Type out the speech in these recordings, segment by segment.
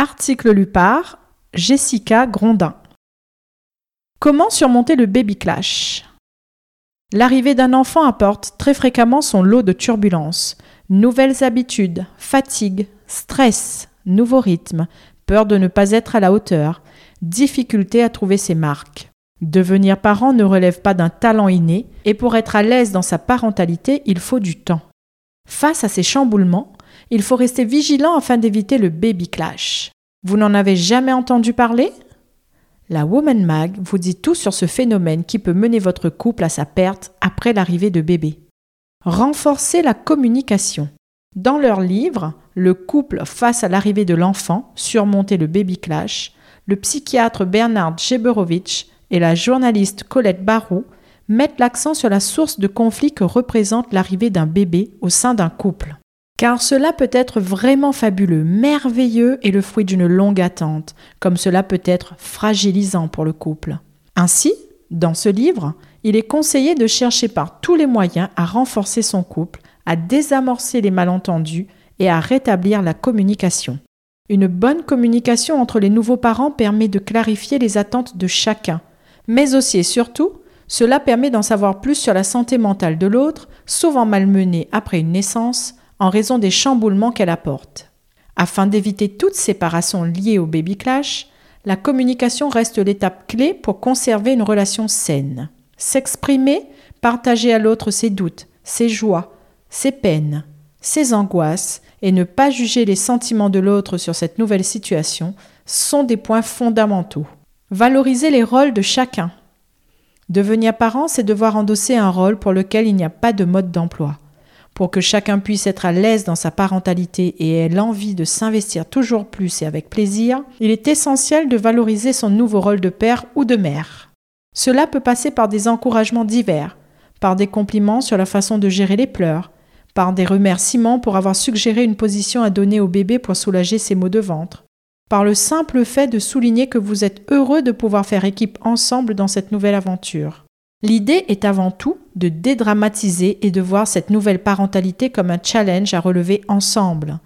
Article lu par Jessica Grondin. Comment surmonter le baby clash? L'arrivée d'un enfant apporte très fréquemment son lot de turbulences, nouvelles habitudes, fatigue, stress, nouveaux rythmes, peur de ne pas être à la hauteur, difficulté à trouver ses marques. Devenir parent ne relève pas d'un talent inné, et pour être à l'aise dans sa parentalité, il faut du temps. Face à ces chamboulements, il faut rester vigilant afin d'éviter le baby clash. Vous n'en avez jamais entendu parler? La Woman Mag vous dit tout sur ce phénomène qui peut mener votre couple à sa perte après l'arrivée de bébé. Renforcer la communication. Dans leur livre Le couple face à l'arrivée de l'enfant, surmonter le baby clash, le psychiatre Bernard Jeberovitch et la journaliste Colette Barou mettent l'accent sur la source de conflit que représente l'arrivée d'un bébé au sein d'un couple. Car cela peut être vraiment fabuleux, merveilleux et le fruit d'une longue attente, comme cela peut être fragilisant pour le couple. Ainsi, dans ce livre, il est conseillé de chercher par tous les moyens à renforcer son couple, à désamorcer les malentendus et à rétablir la communication. Une bonne communication entre les nouveaux parents permet de clarifier les attentes de chacun, mais aussi et surtout, cela permet d'en savoir plus sur la santé mentale de l'autre, souvent malmenée après une naissance, en raison des chamboulements qu'elle apporte. Afin d'éviter toute séparation liée au baby clash, la communication reste l'étape clé pour conserver une relation saine. S'exprimer, partager à l'autre ses doutes, ses joies, ses peines, ses angoisses et ne pas juger les sentiments de l'autre sur cette nouvelle situation sont des points fondamentaux. Valoriser les rôles de chacun. Devenir parent, c'est devoir endosser un rôle pour lequel il n'y a pas de mode d'emploi. Pour que chacun puisse être à l'aise dans sa parentalité et ait l'envie de s'investir toujours plus et avec plaisir, il est essentiel de valoriser son nouveau rôle de père ou de mère. Cela peut passer par des encouragements divers, par des compliments sur la façon de gérer les pleurs, par des remerciements pour avoir suggéré une position à donner au bébé pour soulager ses maux de ventre, par le simple fait de souligner que vous êtes heureux de pouvoir faire équipe ensemble dans cette nouvelle aventure. L'idée est avant tout de dédramatiser et de voir cette nouvelle parentalité comme un challenge à relever ensemble.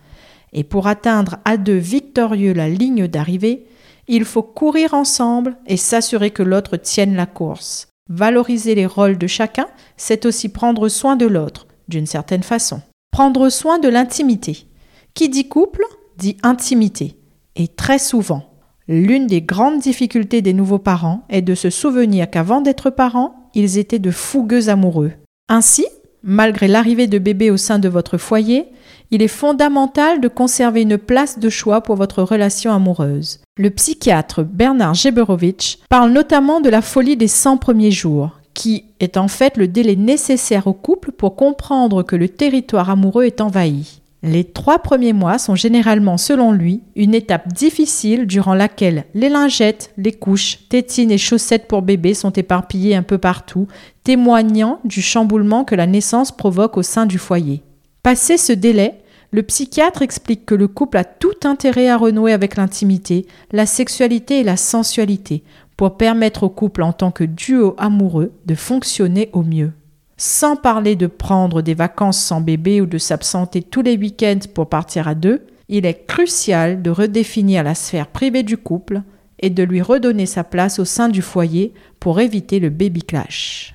Et pour atteindre à deux victorieux la ligne d'arrivée, il faut courir ensemble et s'assurer que l'autre tienne la course. Valoriser les rôles de chacun, c'est aussi prendre soin de l'autre, d'une certaine façon. Prendre soin de l'intimité. Qui dit couple dit intimité. Et très souvent, l'une des grandes difficultés des nouveaux parents est de se souvenir qu'avant d'être parents, ils étaient de fougueux amoureux. Ainsi, malgré l'arrivée de bébé au sein de votre foyer, il est fondamental de conserver une place de choix pour votre relation amoureuse. Le psychiatre Bernard Jeberovitch parle notamment de la folie des 100 premiers jours, qui est en fait le délai nécessaire au couple pour comprendre que le territoire amoureux est envahi. Les trois premiers mois sont généralement, selon lui, une étape difficile durant laquelle les lingettes, les couches, tétines et chaussettes pour bébé sont éparpillées un peu partout, témoignant du chamboulement que la naissance provoque au sein du foyer. Passé ce délai, le psychiatre explique que le couple a tout intérêt à renouer avec l'intimité, la sexualité et la sensualité pour permettre au couple en tant que duo amoureux de fonctionner au mieux sans parler de prendre des vacances sans bébé ou de s'absenter tous les week-ends pour partir à deux, il est crucial de redéfinir la sphère privée du couple et de lui redonner sa place au sein du foyer pour éviter le baby clash.